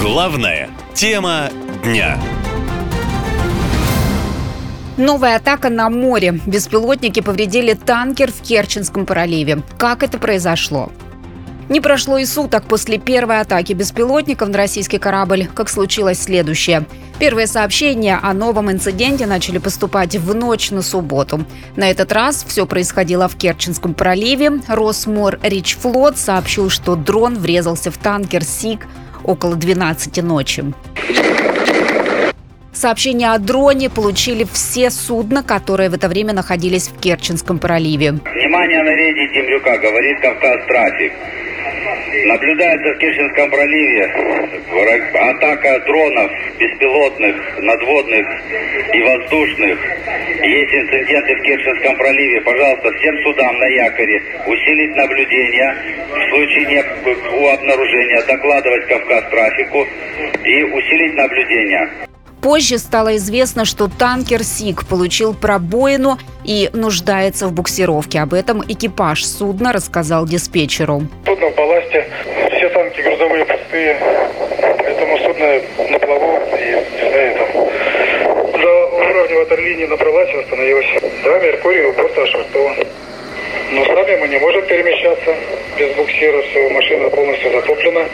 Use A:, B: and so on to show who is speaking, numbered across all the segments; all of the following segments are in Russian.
A: Главная тема дня.
B: Новая атака на море. Беспилотники повредили танкер в Керченском проливе. Как это произошло? Не прошло и суток после первой атаки беспилотников на российский корабль, как случилось следующее. Первые сообщения о новом инциденте начали поступать в ночь на субботу. На этот раз все происходило в Керченском проливе. Росмор Ричфлот сообщил, что дрон врезался в танкер «Сик» около 12 ночи. Сообщение о дроне получили все судна, которые в это время находились в Керченском проливе.
C: Внимание на рейде Темрюка, говорит Кавказ Трафик. Наблюдается в Керченском проливе атака дронов беспилотных, надводных и воздушных. Есть инциденты в Керченском проливе. Пожалуйста, всем судам на якоре усилить наблюдение. В случае у обнаружения докладывать Кавказ трафику и усилить наблюдение.
B: Позже стало известно, что танкер «Сик» получил пробоину и нуждается в буксировке. Об этом экипаж судна рассказал диспетчеру.
D: Судно в балласте, все танки грузовые пустые, поэтому судно на плаву и, не знаю, там, до уровня ватерлинии набралась и остановилась. Да, Меркурий просто ошвартован. Но сами мы не можем перемещаться без буксира, все, машина полностью затоплена.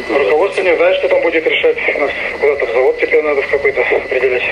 D: Руководство не знает, что там будет решать. Нас куда-то в завод теперь надо в какой-то определять.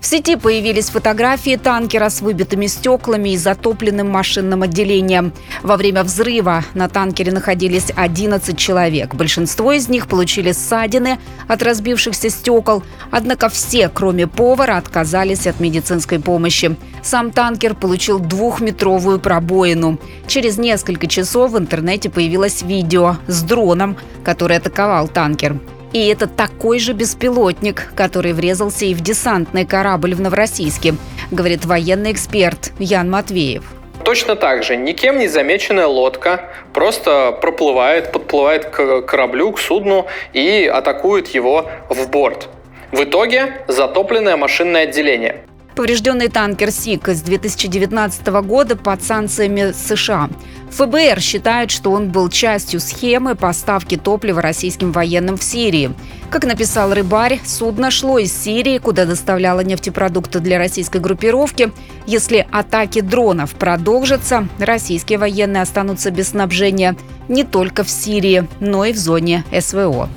B: В сети появились фотографии танкера с выбитыми стеклами и затопленным машинным отделением. Во время взрыва на танкере находились 11 человек. Большинство из них получили ссадины от разбившихся стекол. Однако все, кроме повара, отказались от медицинской помощи. Сам танкер получил двухметровую пробоину. Через несколько часов в интернете появилось видео с дроном, который атаковал танкер. И это такой же беспилотник, который врезался и в десантный корабль в Новороссийске, говорит военный эксперт Ян Матвеев.
E: Точно так же никем не замеченная лодка просто проплывает, подплывает к кораблю, к судну и атакует его в борт. В итоге затопленное машинное отделение.
B: Поврежденный танкер «Сик» из 2019 года под санкциями США. ФБР считает, что он был частью схемы поставки топлива российским военным в Сирии. Как написал Рыбарь, судно шло из Сирии, куда доставляло нефтепродукты для российской группировки. Если атаки дронов продолжатся, российские военные останутся без снабжения не только в Сирии, но и в зоне СВО.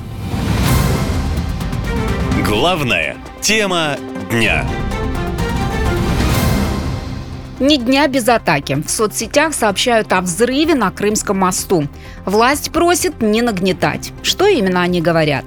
A: Главная тема дня.
B: Ни дня без атаки. В соцсетях сообщают о взрыве на Крымском мосту. Власть просит не нагнетать. Что именно они говорят?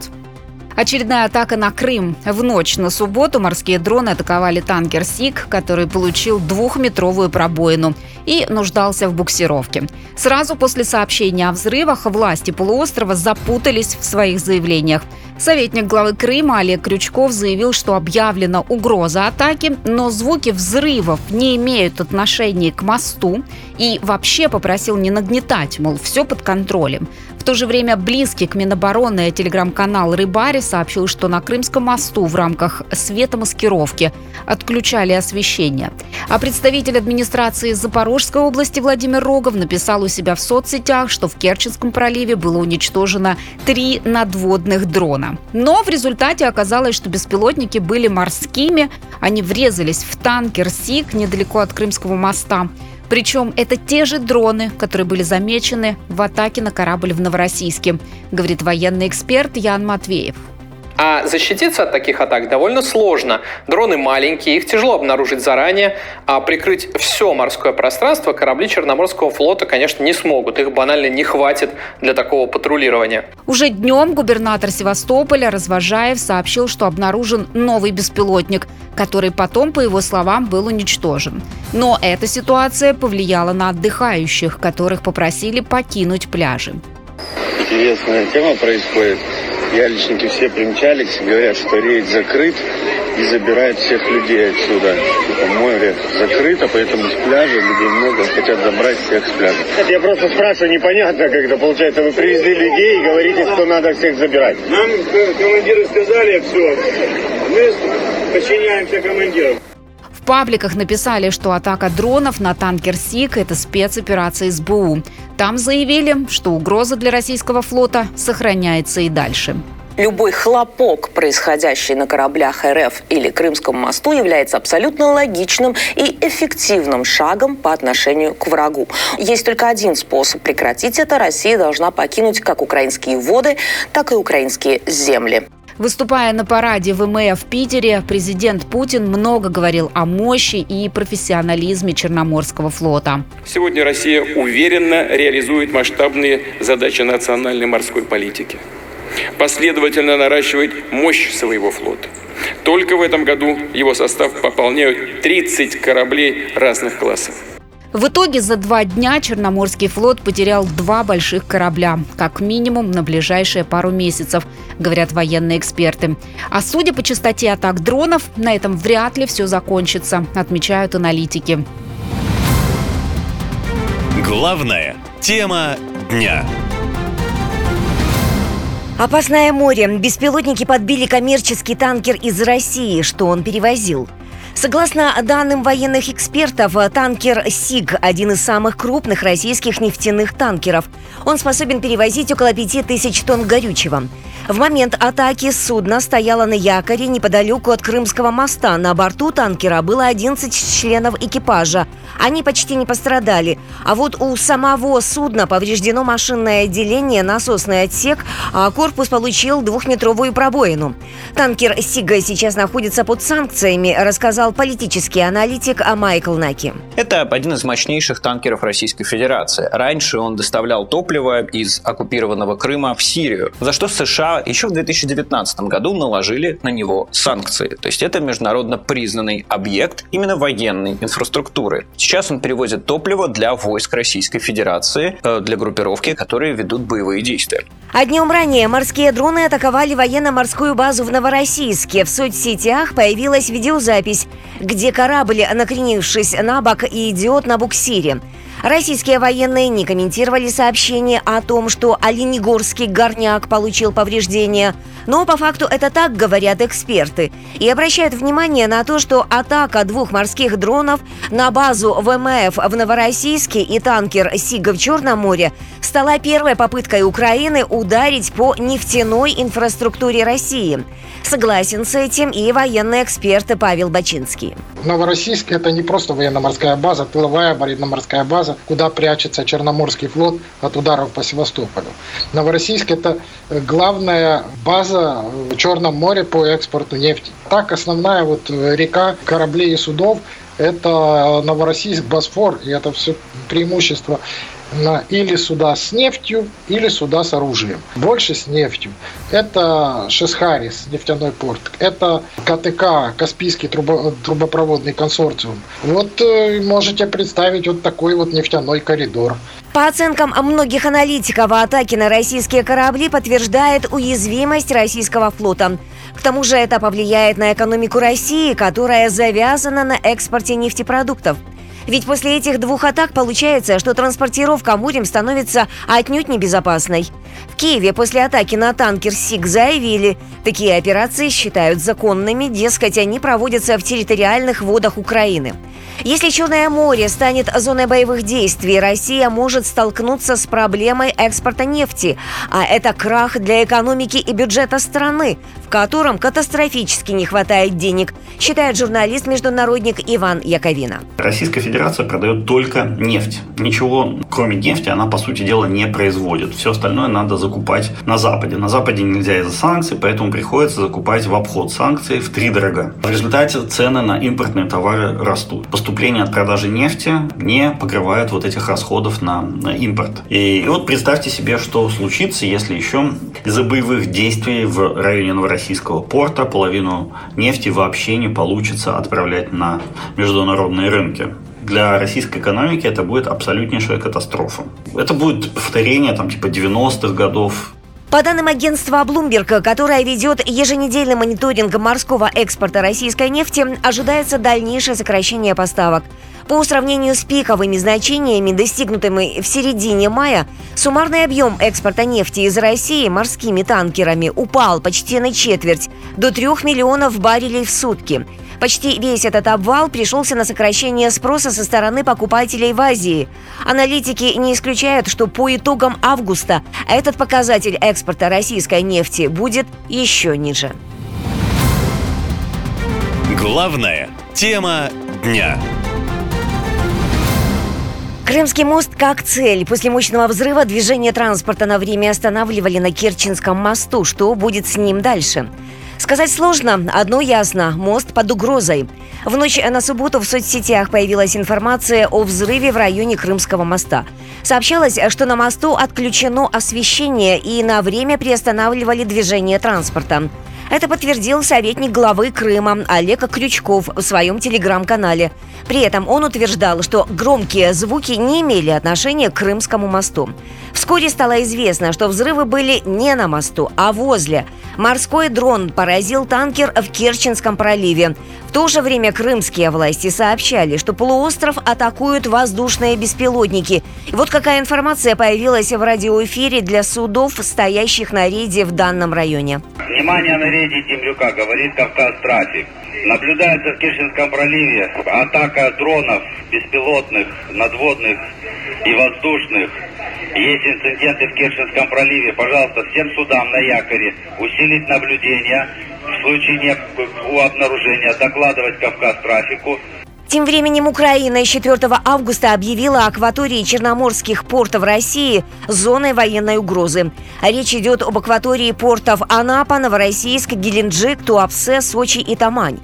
B: Очередная атака на Крым. В ночь на субботу морские дроны атаковали танкер «Сик», который получил двухметровую пробоину и нуждался в буксировке. Сразу после сообщения о взрывах власти полуострова запутались в своих заявлениях. Советник главы Крыма Олег Крючков заявил, что объявлена угроза атаки, но звуки взрывов не имеют отношения к мосту и вообще попросил не нагнетать, мол, все под контролем. В то же время близкий к Минобороны телеграм-канал «Рыбари» сообщил, что на Крымском мосту в рамках светомаскировки отключали освещение. А представитель администрации Запорожской области Владимир Рогов написал у себя в соцсетях, что в Керченском проливе было уничтожено три надводных дрона. Но в результате оказалось, что беспилотники были морскими, они врезались в танкер «Сик» недалеко от Крымского моста. Причем это те же дроны, которые были замечены в атаке на корабль в Новороссийске, говорит военный эксперт Ян Матвеев.
E: А защититься от таких атак довольно сложно. Дроны маленькие, их тяжело обнаружить заранее, а прикрыть все морское пространство корабли Черноморского флота, конечно, не смогут. Их банально не хватит для такого патрулирования.
B: Уже днем губернатор Севастополя Развожаев сообщил, что обнаружен новый беспилотник, который потом, по его словам, был уничтожен. Но эта ситуация повлияла на отдыхающих, которых попросили покинуть пляжи.
F: Интересная тема происходит. Яличники все примчались, говорят, что рейд закрыт и забирает всех людей отсюда. Типа море закрыто, поэтому с пляжа людей много, хотят забрать всех с пляжа. Я просто спрашиваю, непонятно, когда получается, вы привезли людей и говорите, что надо всех забирать.
G: Нам командиры сказали все, мы подчиняемся командирам.
B: В пабликах написали, что атака дронов на танкер «Сик» – это спецоперация СБУ. Там заявили, что угроза для российского флота сохраняется и дальше.
H: Любой хлопок, происходящий на кораблях РФ или Крымском мосту, является абсолютно логичным и эффективным шагом по отношению к врагу. Есть только один способ прекратить это. Россия должна покинуть как украинские воды, так и украинские земли.
B: Выступая на параде ВМФ в Питере, президент Путин много говорил о мощи и профессионализме Черноморского флота.
I: Сегодня Россия уверенно реализует масштабные задачи национальной морской политики. Последовательно наращивает мощь своего флота. Только в этом году его состав пополняют 30 кораблей разных классов.
B: В итоге за два дня Черноморский флот потерял два больших корабля, как минимум на ближайшие пару месяцев, говорят военные эксперты. А судя по частоте атак дронов, на этом вряд ли все закончится, отмечают аналитики.
A: Главная тема дня.
J: Опасное море. Беспилотники подбили коммерческий танкер из России, что он перевозил – Согласно данным военных экспертов, танкер «Сиг» – один из самых крупных российских нефтяных танкеров. Он способен перевозить около 5000 тонн горючего. В момент атаки судно стояло на якоре неподалеку от Крымского моста. На борту танкера было 11 членов экипажа. Они почти не пострадали. А вот у самого судна повреждено машинное отделение, насосный отсек, а корпус получил двухметровую пробоину. Танкер «Сига» сейчас находится под санкциями, рассказал политический аналитик Майкл Наки.
K: Это один из мощнейших танкеров Российской Федерации. Раньше он доставлял топливо из оккупированного Крыма в Сирию, за что США еще в 2019 году наложили на него санкции. То есть это международно признанный объект именно военной инфраструктуры. Сейчас он перевозит топливо для войск Российской Федерации, э, для группировки, которые ведут боевые действия.
J: А днем ранее морские дроны атаковали военно-морскую базу в Новороссийске. В соцсетях появилась видеозапись, где корабль, накренившись на бок, идет на буксире. Российские военные не комментировали сообщение о том, что Оленегорский горняк получил повреждения. Но по факту это так говорят эксперты. И обращают внимание на то, что атака двух морских дронов на базу ВМФ в Новороссийске и танкер «Сига» в Черном море стала первой попыткой Украины ударить по нефтяной инфраструктуре России. Согласен с этим и военный эксперт Павел Бачинский.
L: Новороссийск – это не просто военно-морская база, тыловая военно-морская база, куда прячется Черноморский флот от ударов по Севастополю. Новороссийск – это главная база в Черном море по экспорту нефти. Так, основная вот река кораблей и судов – это Новороссийск, Босфор, и это все преимущество на или суда с нефтью, или суда с оружием. Больше с нефтью. Это Шесхарис, нефтяной порт. Это КТК, Каспийский трубо, трубопроводный консорциум. Вот э, можете представить вот такой вот нефтяной коридор.
J: По оценкам многих аналитиков, атаки на российские корабли подтверждает уязвимость российского флота. К тому же это повлияет на экономику России, которая завязана на экспорте нефтепродуктов. Ведь после этих двух атак получается, что транспортировка морем становится отнюдь небезопасной. В Киеве после атаки на танкер СИГ заявили, такие операции считают законными, дескать, они проводятся в территориальных водах Украины. Если Черное море станет зоной боевых действий, Россия может столкнуться с проблемой экспорта нефти, а это крах для экономики и бюджета страны, в котором катастрофически не хватает денег, считает журналист-международник Иван Яковина.
M: Российская Федерация продает только нефть. Ничего, кроме нефти, она, по сути дела, не производит. Все остальное надо закупать на Западе. На Западе нельзя из-за санкций, поэтому приходится закупать в обход санкций в три дорога. В результате цены на импортные товары растут поступление от продажи нефти не покрывает вот этих расходов на, импорт. И, и вот представьте себе, что случится, если еще из-за боевых действий в районе Новороссийского порта половину нефти вообще не получится отправлять на международные рынки для российской экономики это будет абсолютнейшая катастрофа. Это будет повторение там типа 90-х годов
J: по данным агентства Bloomberg, которое ведет еженедельный мониторинг морского экспорта российской нефти, ожидается дальнейшее сокращение поставок. По сравнению с пиковыми значениями, достигнутыми в середине мая, суммарный объем экспорта нефти из России морскими танкерами упал почти на четверть, до 3 миллионов баррелей в сутки. Почти весь этот обвал пришелся на сокращение спроса со стороны покупателей в Азии. Аналитики не исключают, что по итогам августа этот показатель экспорта российской нефти будет еще ниже.
A: Главная тема дня.
J: Крымский мост как цель. После мощного взрыва движение транспорта на время останавливали на Керченском мосту. Что будет с ним дальше? Сказать сложно, одно ясно – мост под угрозой. В ночь на субботу в соцсетях появилась информация о взрыве в районе Крымского моста. Сообщалось, что на мосту отключено освещение и на время приостанавливали движение транспорта. Это подтвердил советник главы Крыма Олег Крючков в своем телеграм-канале. При этом он утверждал, что громкие звуки не имели отношения к Крымскому мосту. Вскоре стало известно, что взрывы были не на мосту, а возле. Морской дрон поразил танкер в Керченском проливе. В то же время крымские власти сообщали, что полуостров атакуют воздушные беспилотники. И вот какая информация появилась в радиоэфире для судов, стоящих на рейде в данном районе.
C: Внимание на рейде Темрюка, говорит Кавказ Трафик. Наблюдается в Керченском проливе атака дронов беспилотных, надводных и воздушных. Есть инциденты в Керченском проливе. Пожалуйста, всем судам на якоре усилить наблюдение. В случае не обнаружения докладывать Кавказ трафику.
J: Тем временем Украина с 4 августа объявила акватории черноморских портов России зоной военной угрозы. Речь идет об акватории портов Анапа, Новороссийск, Геленджик, Туапсе, Сочи и Тамань.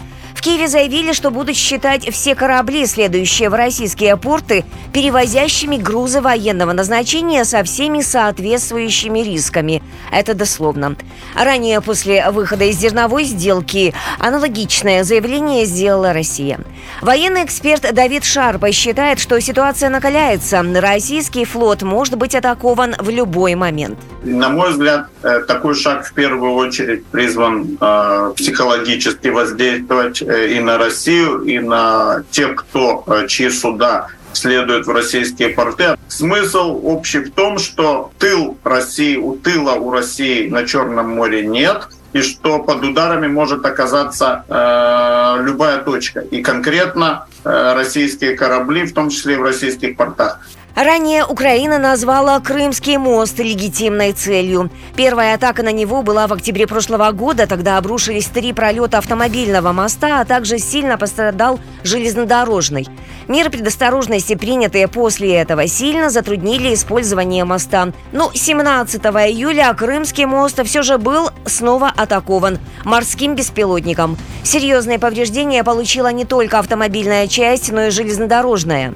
J: Киеве заявили, что будут считать все корабли, следующие в российские порты, перевозящими грузы военного назначения со всеми соответствующими рисками. Это дословно. Ранее, после выхода из зерновой сделки, аналогичное заявление сделала Россия. Военный эксперт Давид Шарпа считает, что ситуация накаляется. Российский флот может быть атакован в любой момент.
F: На мой взгляд, э, такой шаг в первую очередь призван э, психологически воздействовать э, и на Россию, и на тех, кто, э, чьи суда следуют в российские порты. Смысл общий в том, что тыл России, у тыла у России на Черном море нет, и что под ударами может оказаться э, любая точка. И конкретно э, российские корабли, в том числе и в российских портах.
J: Ранее Украина назвала Крымский мост легитимной целью. Первая атака на него была в октябре прошлого года. Тогда обрушились три пролета автомобильного моста, а также сильно пострадал железнодорожный. Меры предосторожности, принятые после этого, сильно затруднили использование моста. Но 17 июля Крымский мост все же был снова атакован морским беспилотником. Серьезные повреждения получила не только автомобильная часть, но и железнодорожная.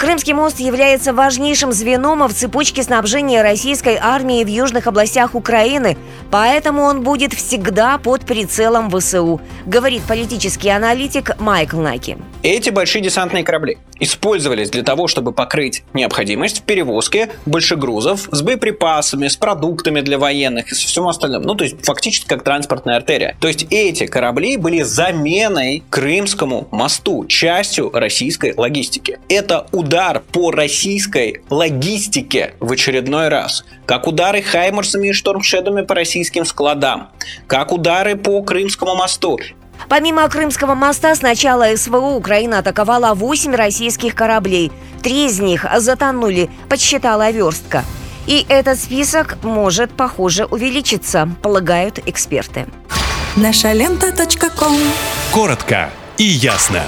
J: Крымский мост является важнейшим звеном в цепочке снабжения российской армии в южных областях Украины, поэтому он будет всегда под прицелом ВСУ, говорит политический аналитик Майкл Наки.
K: Эти большие десантные корабли использовались для того, чтобы покрыть необходимость в перевозке большегрузов с боеприпасами, с продуктами для военных и со всем остальным. Ну, то есть фактически как транспортная артерия. То есть эти корабли были заменой Крымскому мосту, частью российской логистики. Это удар по российской логистике в очередной раз. Как удары Хаймерсами и Штормшедами по российским складам. Как удары по Крымскому мосту.
J: Помимо Крымского моста, с начала СВО Украина атаковала 8 российских кораблей. Три из них затонули, подсчитала верстка. И этот список может, похоже, увеличиться, полагают эксперты.
N: Наша лента.
A: Коротко и ясно.